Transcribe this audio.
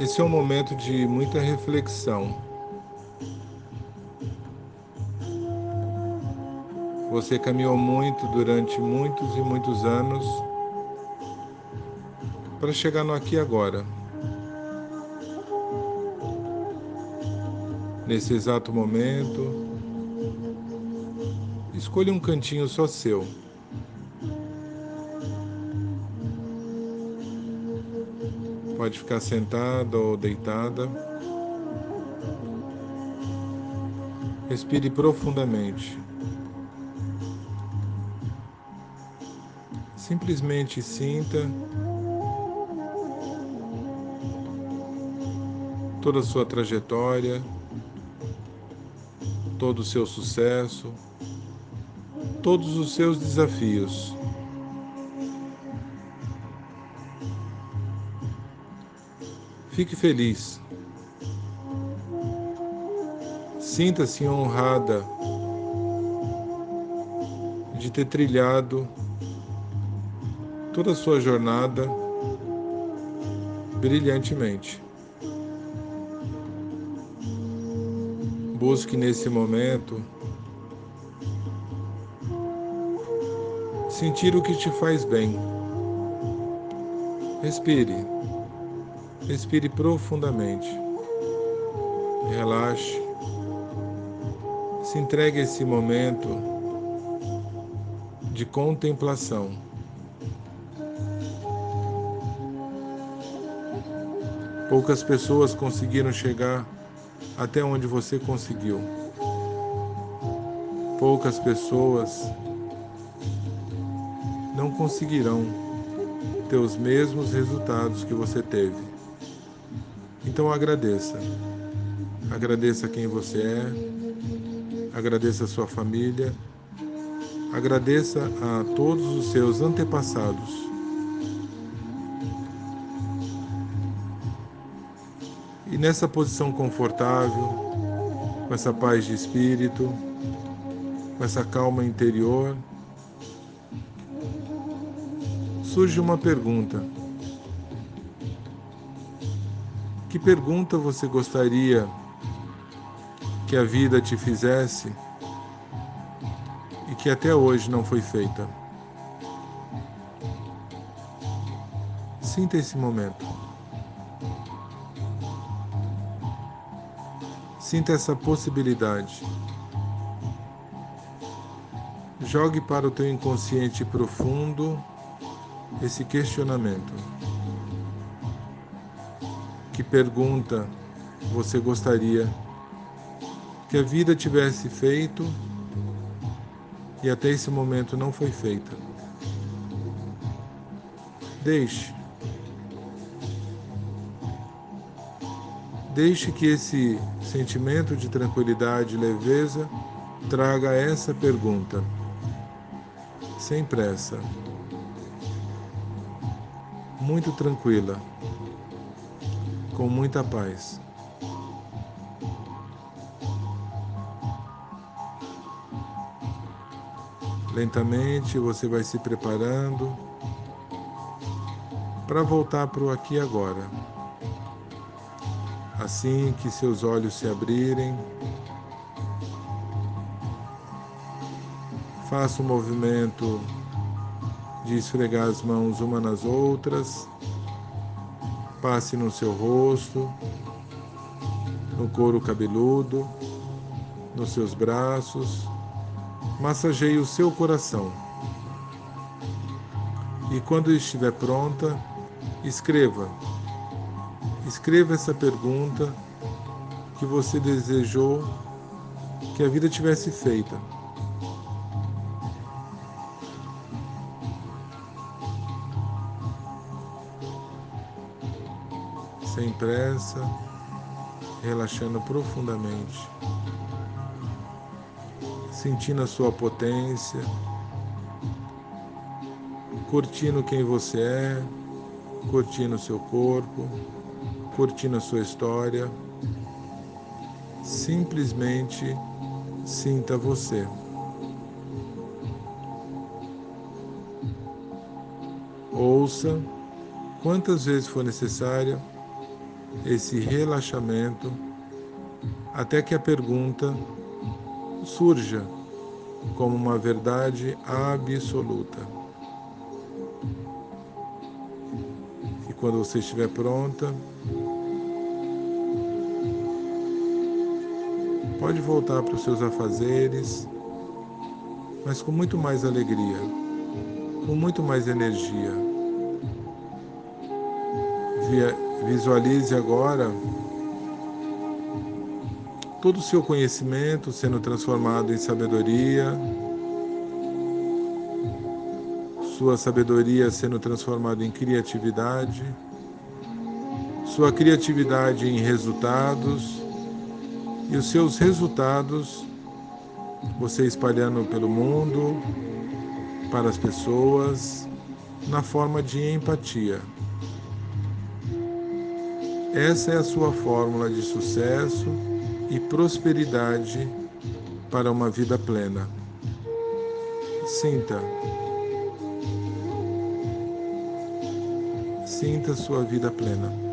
Esse é um momento de muita reflexão. Você caminhou muito durante muitos e muitos anos para chegar no aqui agora. Nesse exato momento, escolha um cantinho só seu. Pode ficar sentada ou deitada. Respire profundamente. Simplesmente sinta toda a sua trajetória, todo o seu sucesso, todos os seus desafios. Fique feliz. Sinta-se honrada de ter trilhado toda a sua jornada brilhantemente. Busque nesse momento sentir o que te faz bem. Respire. Respire profundamente. Relaxe. Se entregue a esse momento de contemplação. Poucas pessoas conseguiram chegar até onde você conseguiu. Poucas pessoas não conseguirão ter os mesmos resultados que você teve. Então agradeça. Agradeça quem você é, agradeça a sua família, agradeça a todos os seus antepassados. E nessa posição confortável, com essa paz de espírito, com essa calma interior, surge uma pergunta. Que pergunta você gostaria que a vida te fizesse e que até hoje não foi feita? Sinta esse momento. Sinta essa possibilidade. Jogue para o teu inconsciente profundo esse questionamento. Que pergunta você gostaria que a vida tivesse feito e até esse momento não foi feita? Deixe. Deixe que esse sentimento de tranquilidade e leveza traga essa pergunta, sem pressa, muito tranquila com muita paz. Lentamente você vai se preparando para voltar para o aqui e agora. Assim que seus olhos se abrirem, faça o um movimento de esfregar as mãos uma nas outras Passe no seu rosto, no couro cabeludo, nos seus braços, massageie o seu coração. E quando estiver pronta, escreva. Escreva essa pergunta que você desejou que a vida tivesse feita. Sem pressa, relaxando profundamente, sentindo a sua potência, curtindo quem você é, curtindo o seu corpo, curtindo a sua história. Simplesmente sinta você. Ouça quantas vezes for necessária esse relaxamento, até que a pergunta surja como uma verdade absoluta. E quando você estiver pronta, pode voltar para os seus afazeres, mas com muito mais alegria, com muito mais energia. Visualize agora todo o seu conhecimento sendo transformado em sabedoria, sua sabedoria sendo transformada em criatividade, sua criatividade em resultados e os seus resultados você espalhando pelo mundo, para as pessoas, na forma de empatia. Essa é a sua fórmula de sucesso e prosperidade para uma vida plena. Sinta. Sinta sua vida plena.